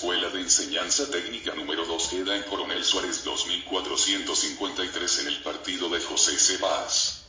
Escuela de Enseñanza Técnica número 2 queda en Coronel Suárez 2453 en el partido de José Sebas.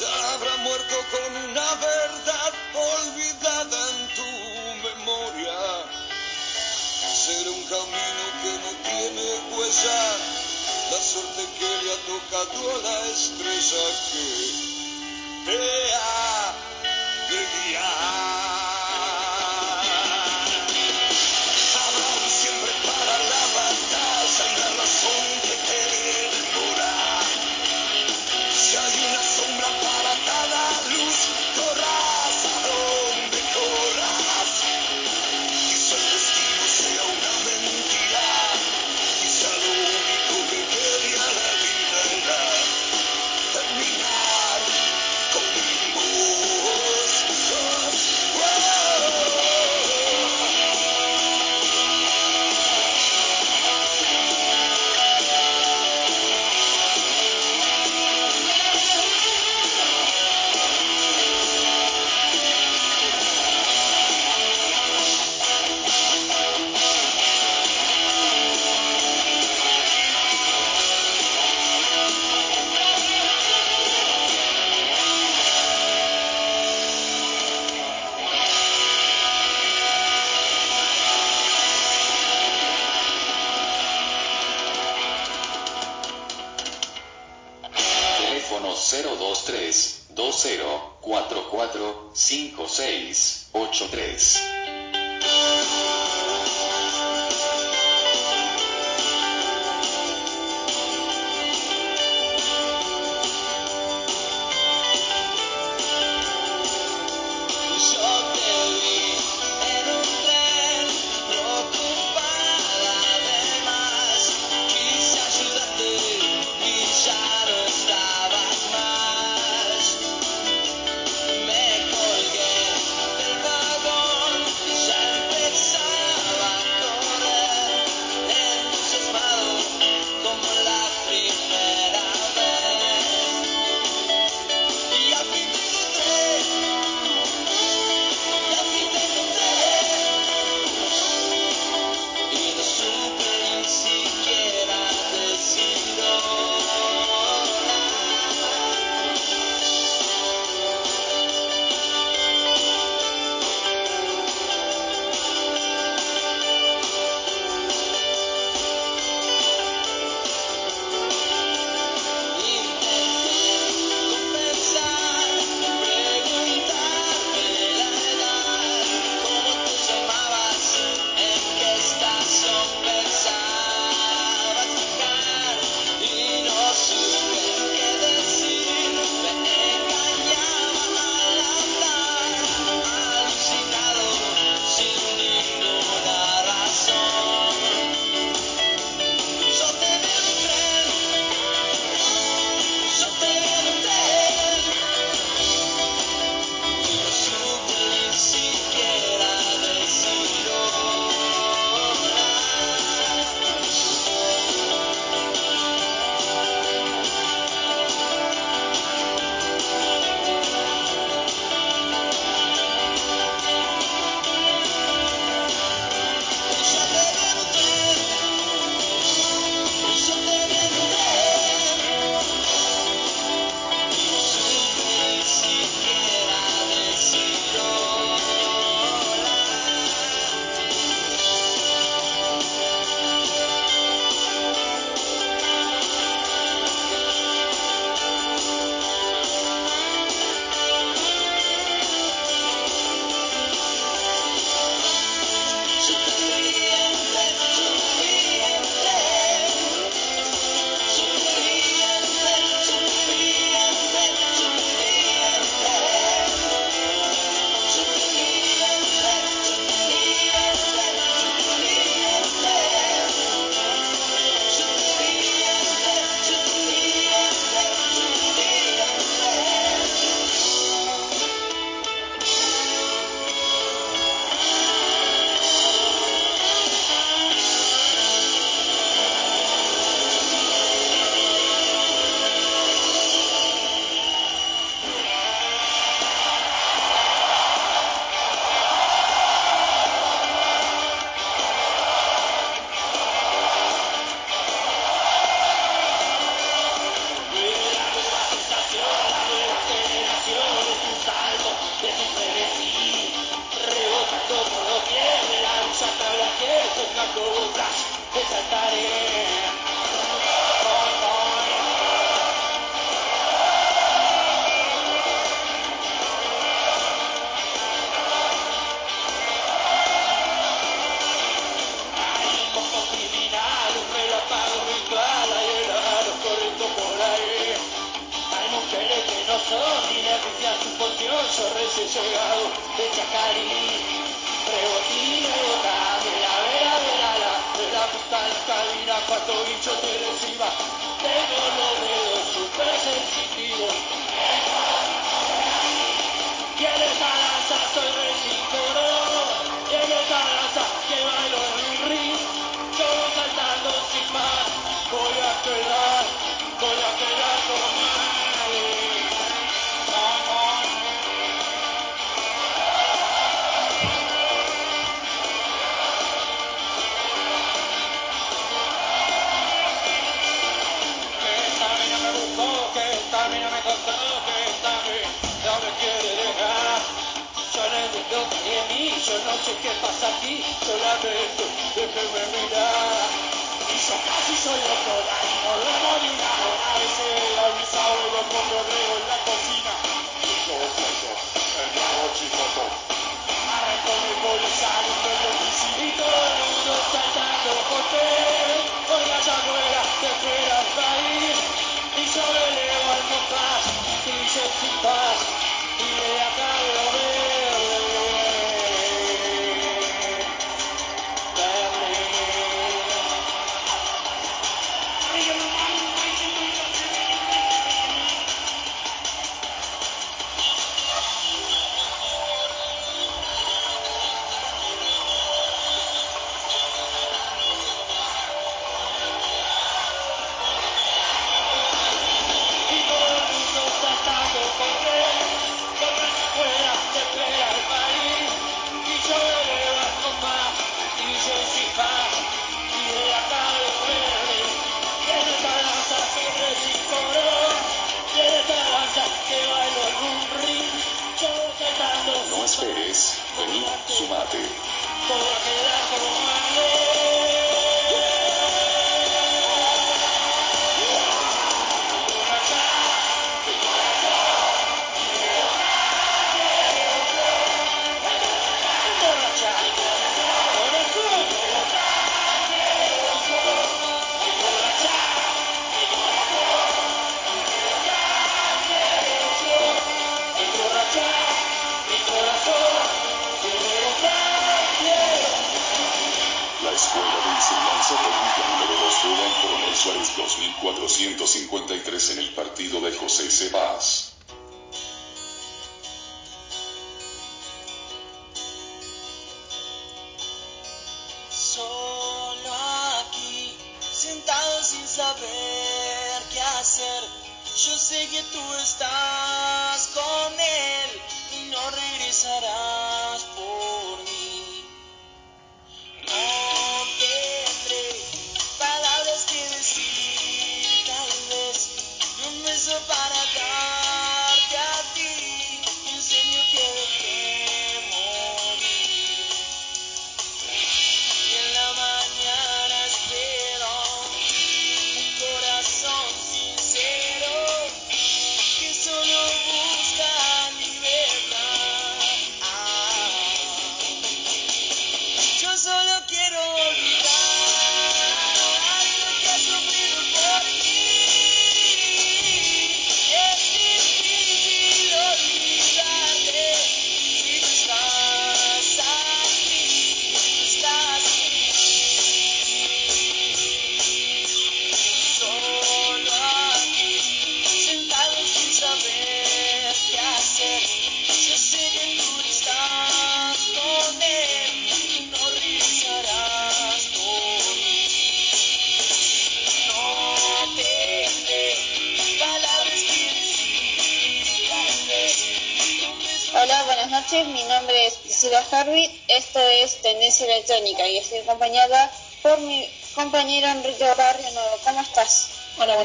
ya habrá muerto con una verdad olvidada en tu memoria. Será un camino que no tiene huella, la suerte que le ha tocado la estrella que te ha de guiar.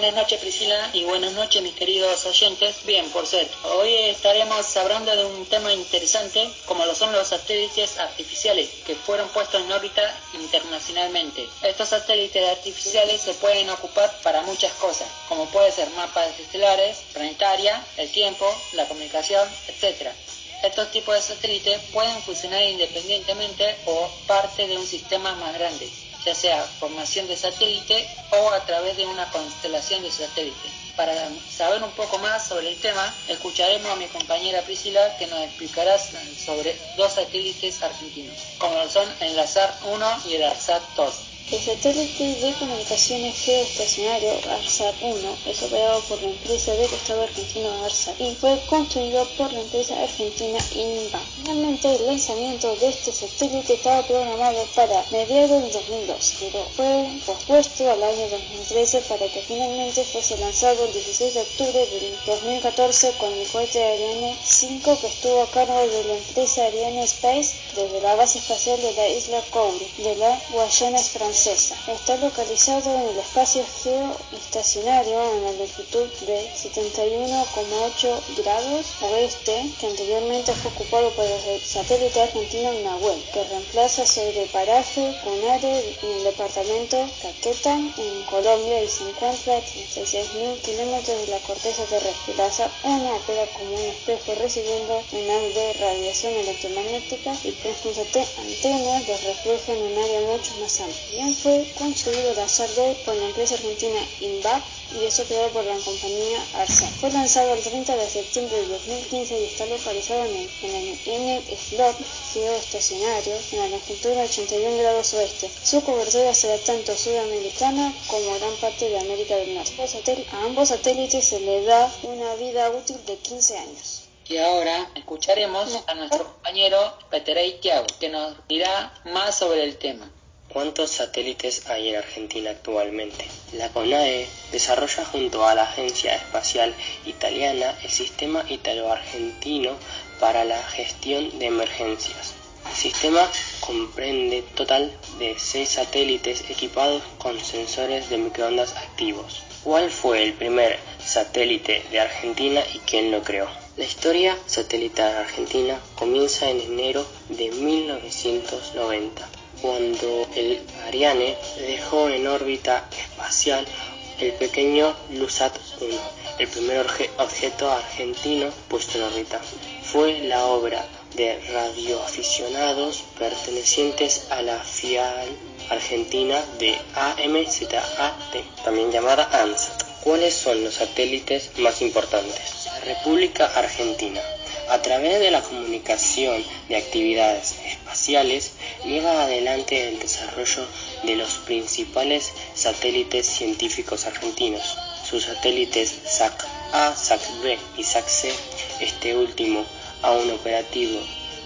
Buenas noches Priscila y buenas noches mis queridos oyentes. Bien, por ser. Hoy estaremos hablando de un tema interesante como lo son los satélites artificiales que fueron puestos en órbita internacionalmente. Estos satélites artificiales se pueden ocupar para muchas cosas, como puede ser mapas estelares, planetaria, el tiempo, la comunicación, etc. Estos tipos de satélites pueden funcionar independientemente o parte de un sistema más grande, ya sea formación de satélite o a través de una constelación de satélites. Para saber un poco más sobre el tema, escucharemos a mi compañera Priscila que nos explicará sobre dos satélites argentinos, como son el ARSAT 1 y el ARSAT 2. El satélite de comunicaciones geoestacionario ARSAT-1 es operado por la empresa del Estado argentino ARSAT y fue construido por la empresa argentina INVA. Finalmente, el lanzamiento de este satélite estaba programado para mediados del 2002, pero fue pospuesto al año 2013 para que finalmente fuese lanzado el 16 de octubre del 2014 con el cohete Ariane 5 que estuvo a cargo de la empresa Ariane Space desde la base espacial de la isla Kourou de la Guayana francesa. Está localizado en el espacio geoestacionario en la longitud de 71,8 grados oeste, que anteriormente fue ocupado por el satélite argentino Nahuel, que reemplaza sobre paraje Cunare en el departamento Caquetá, en Colombia, y se encuentra a 36.000 kilómetros de la corteza terrestre. La SA-1 opera como un espejo recibiendo una de radiación electromagnética y sus antenas los refleja en un área mucho más amplia. Fue construido la SAR-2 por la empresa argentina INVAP y es operado por la compañía ARSA. Fue lanzado el 30 de septiembre de 2015 y está localizado en el, en el Slot geoestacionario en la longitud de 81 grados oeste. Su cobertura será tanto sudamericana como gran parte de América del Norte. A ambos satélites se le da una vida útil de 15 años. Y ahora escucharemos a nuestro compañero Peterey Tiago, que nos dirá más sobre el tema. ¿Cuántos satélites hay en Argentina actualmente? La CONAE desarrolla junto a la Agencia Espacial Italiana el Sistema Italo-Argentino para la Gestión de Emergencias. El sistema comprende total de seis satélites equipados con sensores de microondas activos. ¿Cuál fue el primer satélite de Argentina y quién lo creó? La historia satelital argentina comienza en enero de 1990 cuando el Ariane dejó en órbita espacial el pequeño Lusat 1, el primer objeto argentino puesto en órbita. Fue la obra de radioaficionados pertenecientes a la FIAL argentina de AMZAT, también llamada ANSAT. ¿Cuáles son los satélites más importantes? La República Argentina a través de la comunicación de actividades espaciales, lleva adelante el desarrollo de los principales satélites científicos argentinos. sus satélites SAC-A, SAC-B y SAC-C, este último aún operativo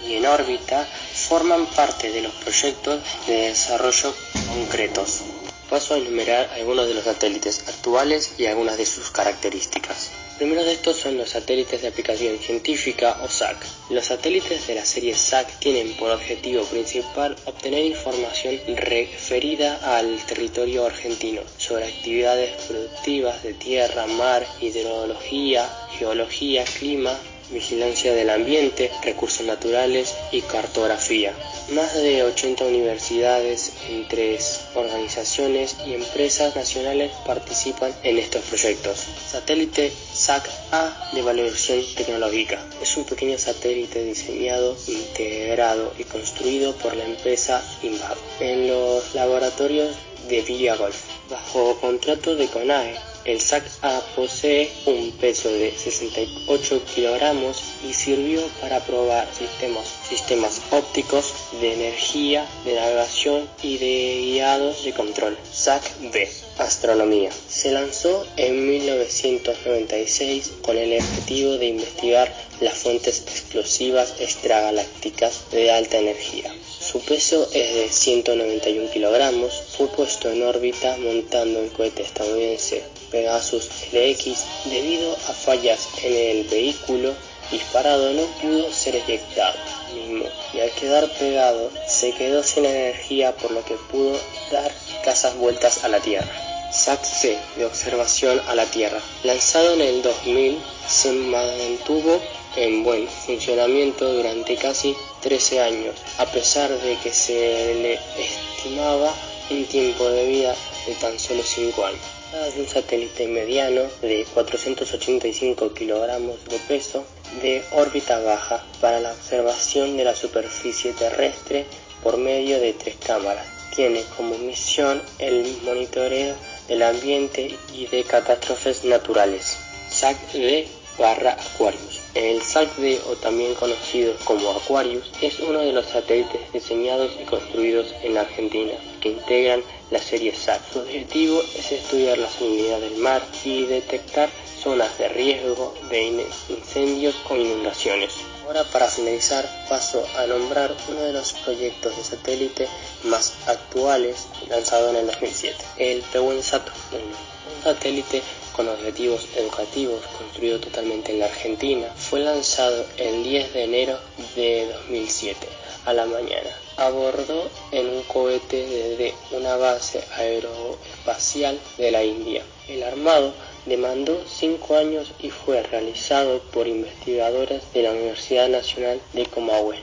y en órbita, forman parte de los proyectos de desarrollo concretos. Paso a enumerar algunos de los satélites actuales y algunas de sus características. Primero de estos son los satélites de aplicación científica o SAC. Los satélites de la serie SAC tienen por objetivo principal obtener información referida al territorio argentino sobre actividades productivas de tierra, mar, hidrología, geología, clima, vigilancia del ambiente, recursos naturales y cartografía. Más de 80 universidades, entre organizaciones y empresas nacionales participan en estos proyectos. Satélite SAC-A de valoración tecnológica. Es un pequeño satélite diseñado, integrado y construido por la empresa INVAB en los laboratorios de Villa Golf, bajo contrato de CONAE el SAC-A posee un peso de 68 kilogramos y sirvió para probar sistemas, ópticos de energía, de navegación y de guiados de control. SAC-B Astronomía. Se lanzó en 1996 con el objetivo de investigar las fuentes explosivas extragalácticas de alta energía. Su peso es de 191 kilogramos. Fue puesto en órbita montando el cohete estadounidense Pegasus LX debido a fallas en el vehículo disparado no pudo ser eyectado mismo y al quedar pegado se quedó sin energía por lo que pudo dar casas vueltas a la Tierra. SAC-C de observación a la Tierra. Lanzado en el 2000, se mantuvo en buen funcionamiento durante casi 13 años, a pesar de que se le estimaba un tiempo de vida de tan solo 5 años de un satélite mediano de 485 kilogramos de peso de órbita baja para la observación de la superficie terrestre por medio de tres cámaras. Tiene como misión el monitoreo del ambiente y de catástrofes naturales. SAC-D barra Aquarius. El SAC-D, o también conocido como Aquarius, es uno de los satélites diseñados y construidos en Argentina que integran la serie SAC. Su objetivo es estudiar la salinidad del mar y detectar zonas de riesgo de incendios o inundaciones. Ahora para finalizar paso a nombrar uno de los proyectos de satélite más actuales lanzado en el 2007, el PEWENSAT 1, un satélite con objetivos educativos construido totalmente en la Argentina, fue lanzado el 10 de enero de 2007 a la mañana. Abordó en un cohete desde una base aeroespacial de la India. El armado demandó cinco años y fue realizado por investigadoras de la Universidad Nacional de Comahue.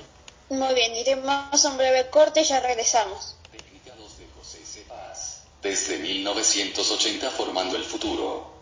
Muy bien, iremos a un breve corte y ya regresamos. Desde 1980 formando el futuro.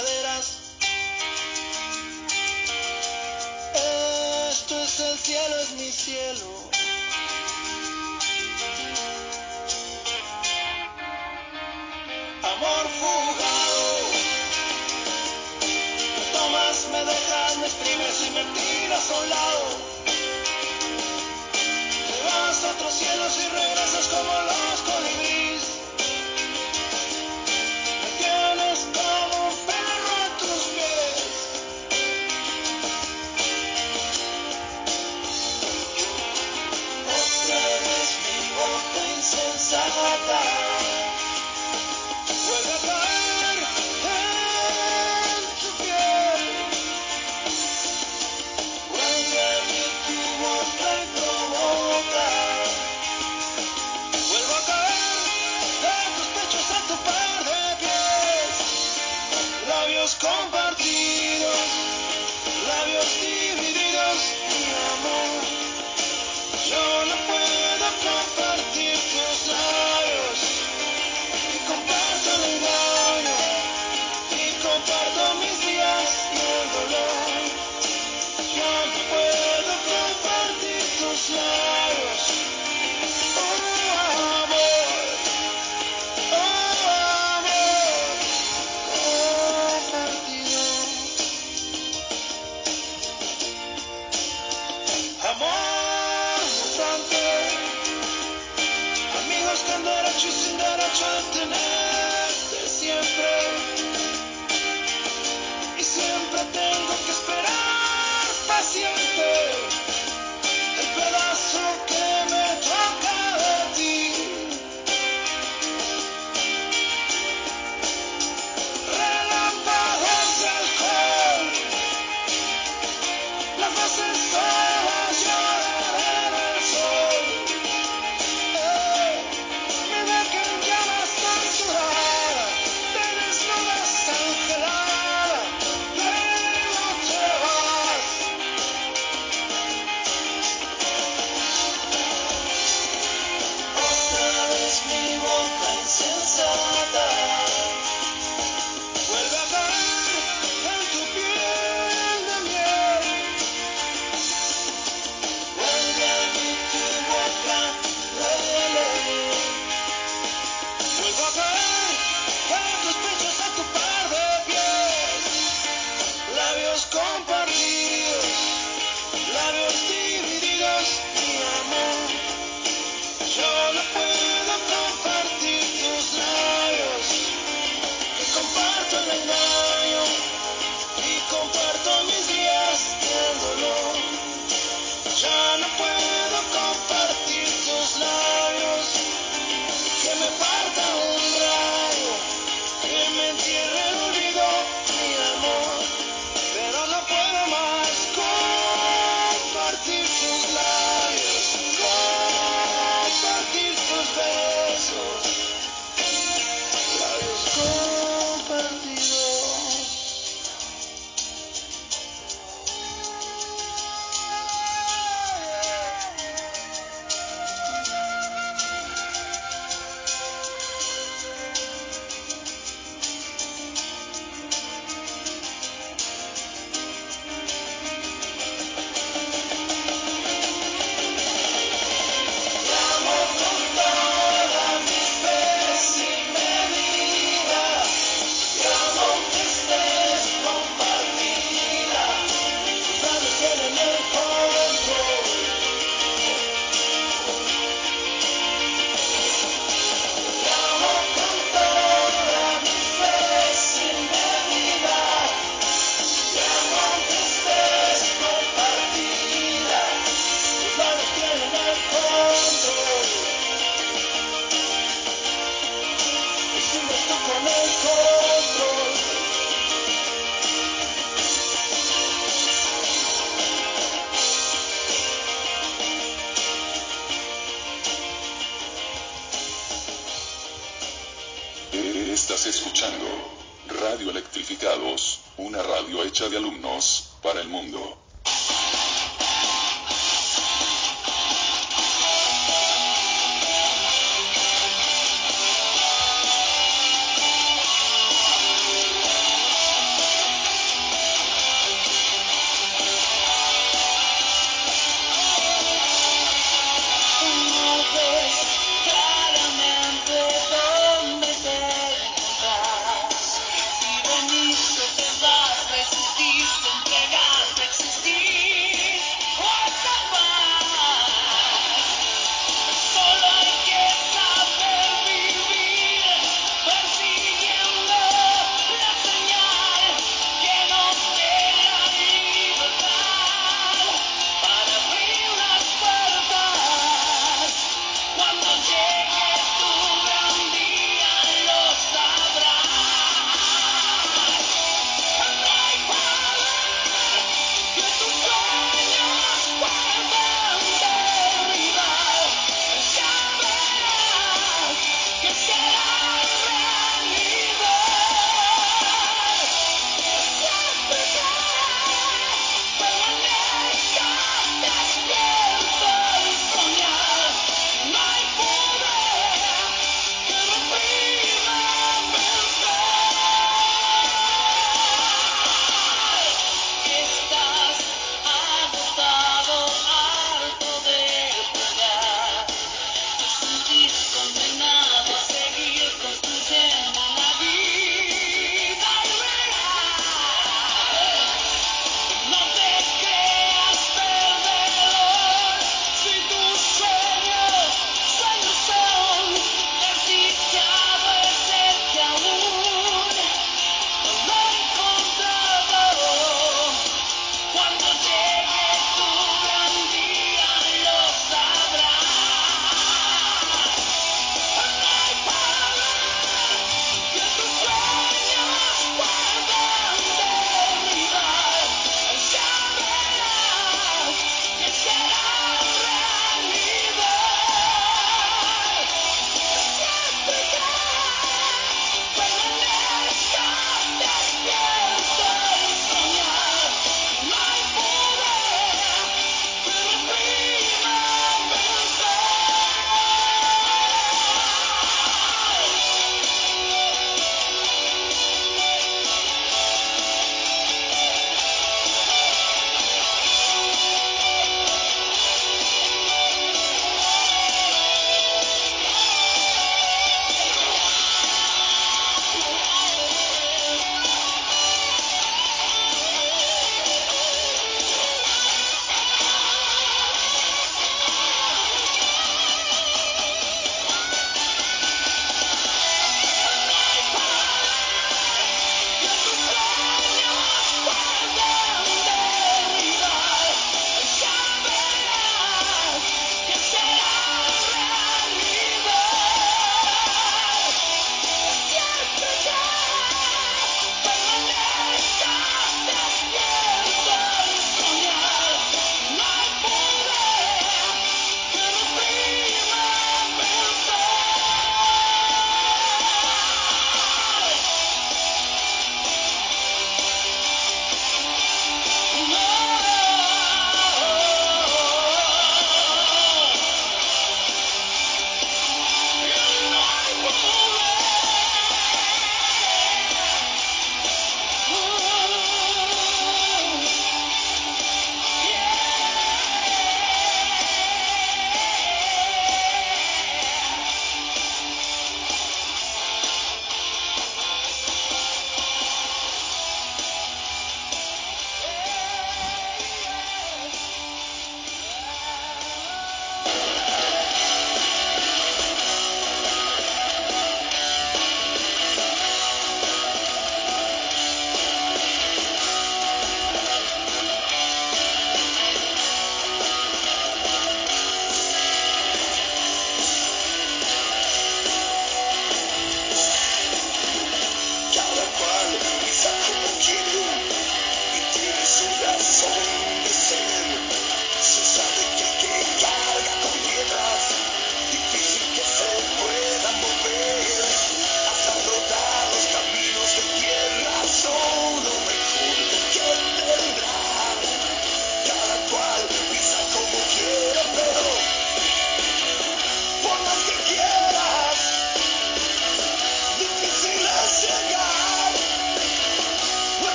caderas. Estás escuchando Radio Electrificados, una radio hecha de alumnos para el mundo.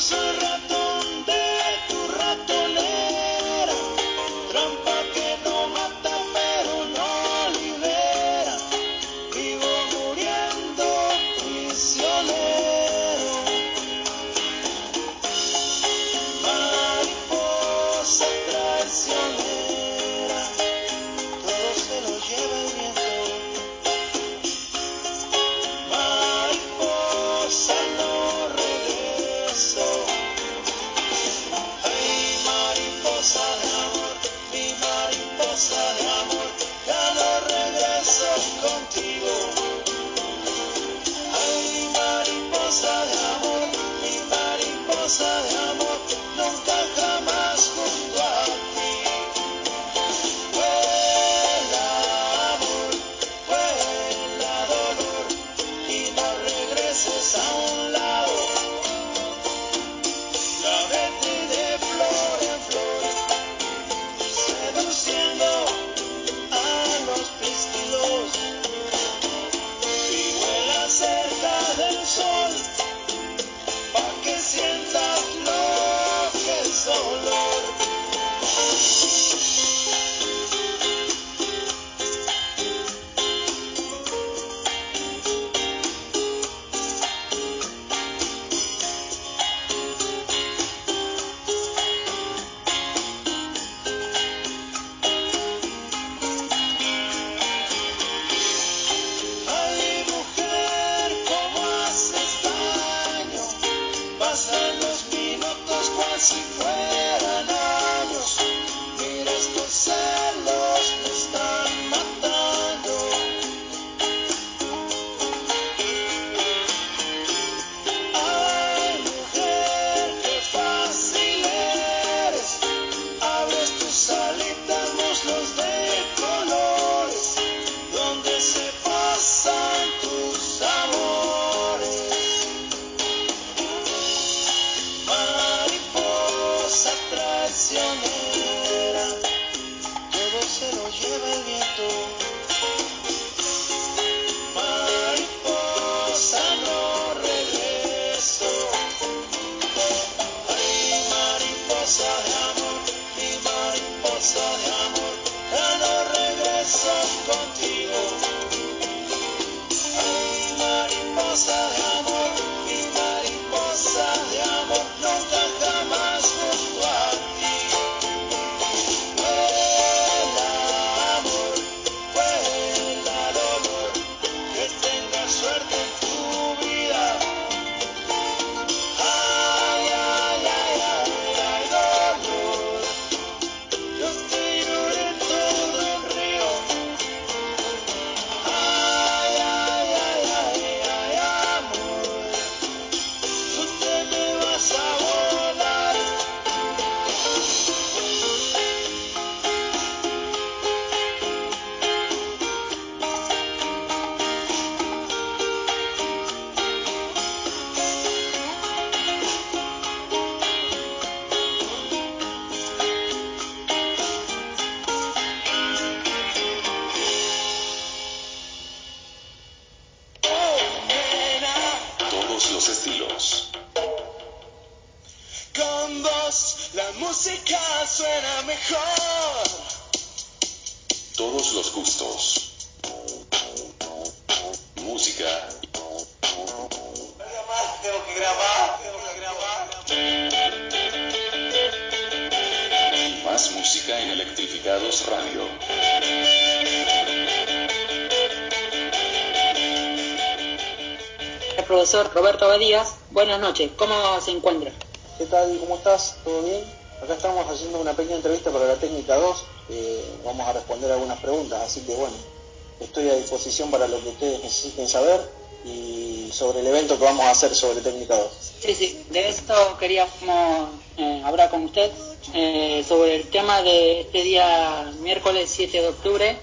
hace rato. Roberto Badías. Buenas noches, ¿cómo se encuentra? ¿Qué tal? ¿Cómo estás? ¿Todo bien? Acá estamos haciendo una pequeña entrevista para la técnica 2. Eh, vamos a responder algunas preguntas, así que bueno, estoy a disposición para lo que ustedes necesiten saber y sobre el evento que vamos a hacer sobre técnica 2. Sí, sí, de esto queríamos eh, hablar con usted eh, sobre el tema de este día miércoles 7 de octubre,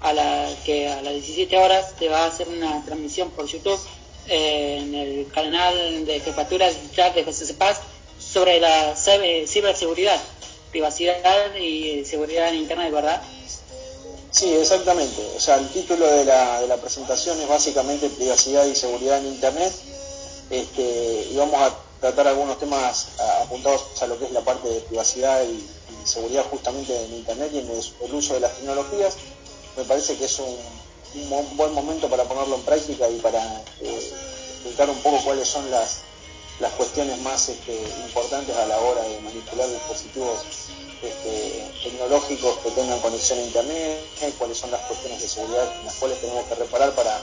a la que a las 17 horas se va a hacer una transmisión por YouTube eh, en el canal de jefaturas de José Paz sobre la ciberseguridad, privacidad y seguridad en Internet, ¿verdad? Sí, exactamente. O sea, el título de la, de la presentación es básicamente privacidad y seguridad en Internet. Este, y vamos a tratar algunos temas apuntados a lo que es la parte de privacidad y, seguridad justamente en Internet y en el, el, uso de las tecnologías. Me parece que es un, buen momento para ponerlo en práctica y para eh, explicar un poco cuáles son las, las cuestiones más este, importantes a la hora de manipular dispositivos este, tecnológicos que tengan conexión a Internet, cuáles son las cuestiones de seguridad en las cuales tenemos que reparar para,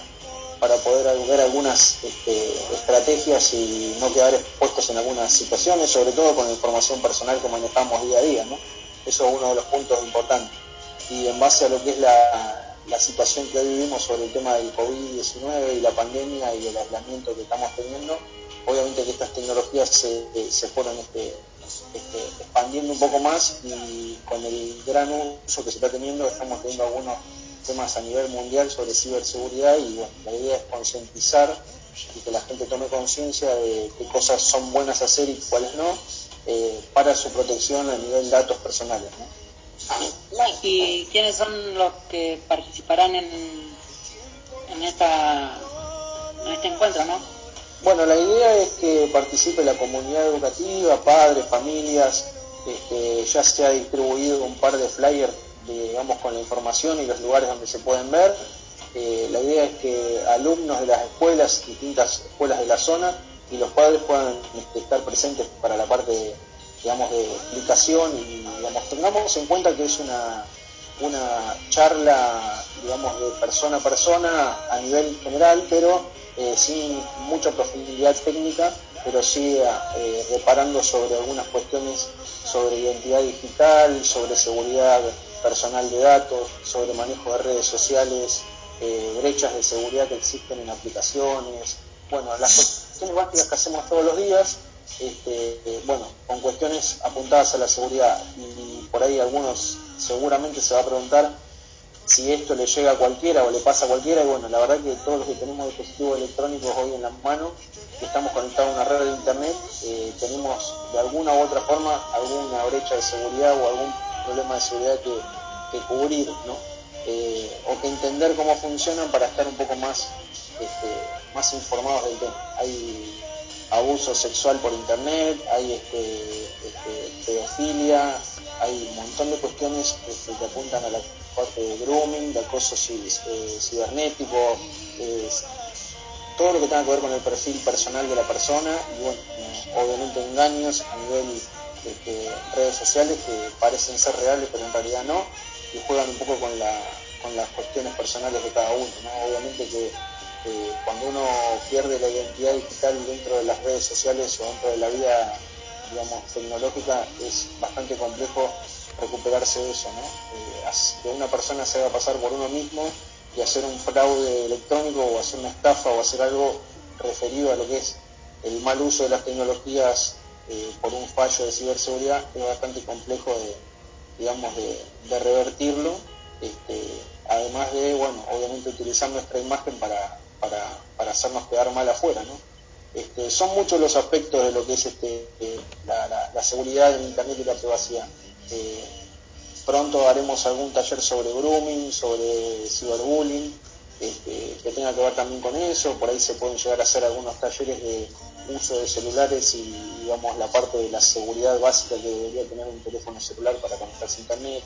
para poder ver algunas este, estrategias y no quedar expuestos en algunas situaciones, sobre todo con la información personal que manejamos día a día. ¿no? Eso es uno de los puntos importantes. Y en base a lo que es la, la situación que hoy vivimos sobre el tema del COVID-19 y la pandemia y el aislamiento que estamos teniendo, obviamente que estas tecnologías se, se fueron este, este, expandiendo un poco más y con el gran uso que se está teniendo estamos teniendo algunos temas a nivel mundial sobre ciberseguridad y bueno, la idea es concientizar y que la gente tome conciencia de qué cosas son buenas hacer y cuáles no eh, para su protección a nivel datos personales. ¿Y quiénes son los que participarán en, en, esta, en este encuentro? ¿no? Bueno, la idea es que participe la comunidad educativa, padres, familias, este, ya se ha distribuido un par de flyers, digamos, con la información y los lugares donde se pueden ver. Eh, la idea es que alumnos de las escuelas, distintas escuelas de la zona, y los padres puedan este, estar presentes para la parte, de, digamos, de explicación y, digamos, tengamos en cuenta que es una, una charla, digamos, de persona a persona a nivel general, pero eh, sin mucha profundidad técnica, pero sí eh, reparando sobre algunas cuestiones sobre identidad digital, sobre seguridad personal de datos, sobre manejo de redes sociales, eh, brechas de seguridad que existen en aplicaciones, bueno, las cuestiones básicas que hacemos todos los días, este, bueno, con cuestiones apuntadas a la seguridad y por ahí algunos seguramente se va a preguntar si esto le llega a cualquiera o le pasa a cualquiera, y bueno, la verdad que todos los que tenemos dispositivos electrónicos hoy en la mano, que estamos conectados a una red de internet, eh, tenemos de alguna u otra forma alguna brecha de seguridad o algún problema de seguridad que, cubrir, ¿no? Eh, o que entender cómo funcionan para estar un poco más, este, más informados del tema. Hay abuso sexual por internet, hay este, este, pedofilia, hay un montón de cuestiones que apuntan a la parte de grooming, de acoso eh, cibernético, todo lo que tenga que ver con el perfil personal de la persona y bueno, obviamente engaños a nivel de, redes sociales que parecen ser reales pero en realidad no y juegan un poco con, las cuestiones personales de cada uno. Obviamente que cuando uno pierde la identidad digital dentro de las redes sociales o dentro de la vida digamos, tecnológica es bastante complejo recuperarse de eso, ¿no? Eh, que una persona se haga pasar por uno mismo y hacer un fraude electrónico o hacer una estafa o hacer algo referido a lo que es el mal uso de las tecnologías eh, por un fallo de ciberseguridad es bastante complejo de, digamos, de, revertirlo, este, además de, bueno, obviamente utilizar nuestra imagen para, para, hacernos quedar mal afuera, ¿no? Este, son muchos los aspectos de lo que es este, eh, la, la, seguridad en Internet y la privacidad. Eh, pronto haremos algún taller sobre grooming, sobre ciberbullying, este, que tenga que ver también con eso. Por ahí se pueden llegar a hacer algunos talleres de uso de celulares y, digamos, la parte de la seguridad básica que debería tener un teléfono celular para conectarse a Internet.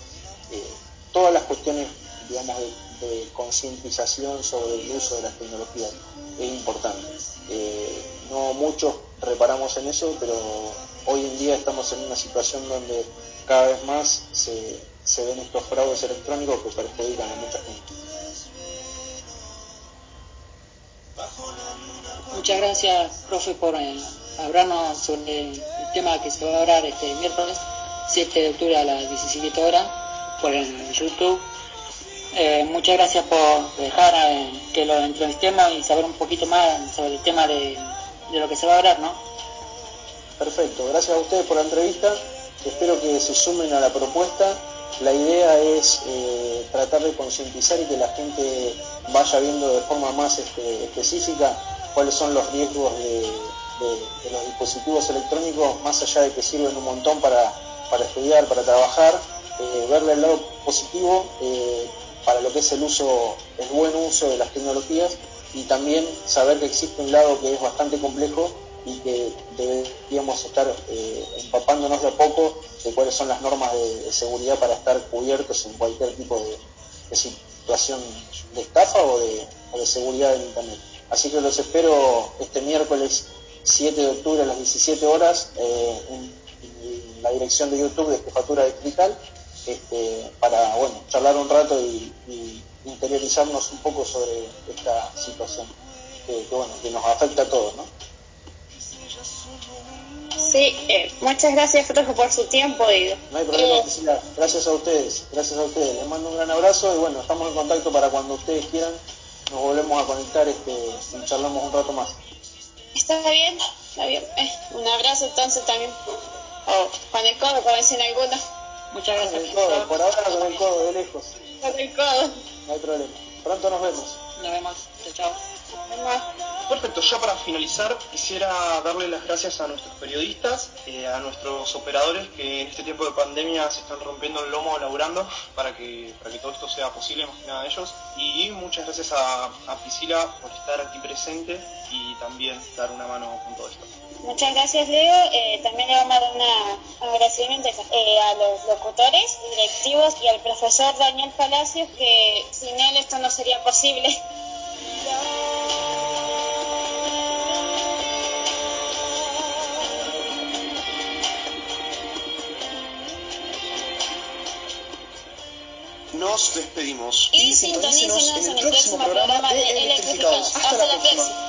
Eh, todas las cuestiones, digamos, de, concientización sobre el uso de las tecnologías es importante. Eh, no muchos reparamos en eso, pero hoy en día estamos en una situación donde cada vez más se, se ven estos fraudes electrónicos que perjudican a mucha gente. Muchas gracias, profe, por eh, hablarnos sobre el tema que se va a hablar este miércoles 7 de octubre a las 17 horas por el YouTube. Eh, muchas gracias por dejar eh, que lo entrevistemos y saber un poquito más sobre el tema de, de lo que se va a hablar, ¿no? Perfecto, gracias a ustedes por la entrevista espero que se sumen a la propuesta. La idea es eh, tratar de concientizar y que la gente vaya viendo de forma más este, específica cuáles son los riesgos de, de, los dispositivos electrónicos, más allá de que sirven un montón para, para estudiar, para trabajar, eh, verle el lado positivo para lo que es el uso, el buen uso de las tecnologías y también saber que existe un lado que es bastante complejo y que deberíamos estar eh, empapándonos de a poco de cuáles son las normas de, seguridad para estar cubiertos en cualquier tipo de, situación de estafa o de, seguridad en Internet. Así que los espero este miércoles 7 de octubre a las 17 horas eh, en, la dirección de YouTube de Jefatura Digital este, para bueno, charlar un rato y, interiorizarnos un poco sobre esta situación que, bueno, que nos afecta a todos. ¿no? Sí, eh, muchas gracias por su tiempo. Y, no hay problema, eh, Gracias a ustedes, gracias a ustedes. Les mando un gran abrazo y bueno, estamos en contacto para cuando ustedes quieran, nos volvemos a conectar este, y charlamos un rato más. Está bien, está bien. Eh, un abrazo entonces también. O con el codo, como dicen algunos. Muchas gracias. Con el codo, por ahora con el codo, de lejos. Con el codo. No hay problema. Pronto nos vemos. Nos vemos. Chao. Perfecto, ya para finalizar quisiera darle las gracias a nuestros periodistas, eh, a nuestros operadores que en este tiempo de pandemia se están rompiendo el lomo laburando para que, para que todo esto sea posible, más que nada a ellos. Y muchas gracias a, Priscila por estar aquí presente y también dar una mano con todo esto. Muchas gracias Leo, eh, también le vamos a dar un agradecimiento eh, a los locutores, directivos y al profesor Daniel Palacios que sin él esto no sería posible. Nos despedimos y, sintonícenos en el próximo programa de Electrificados. Hasta la próxima.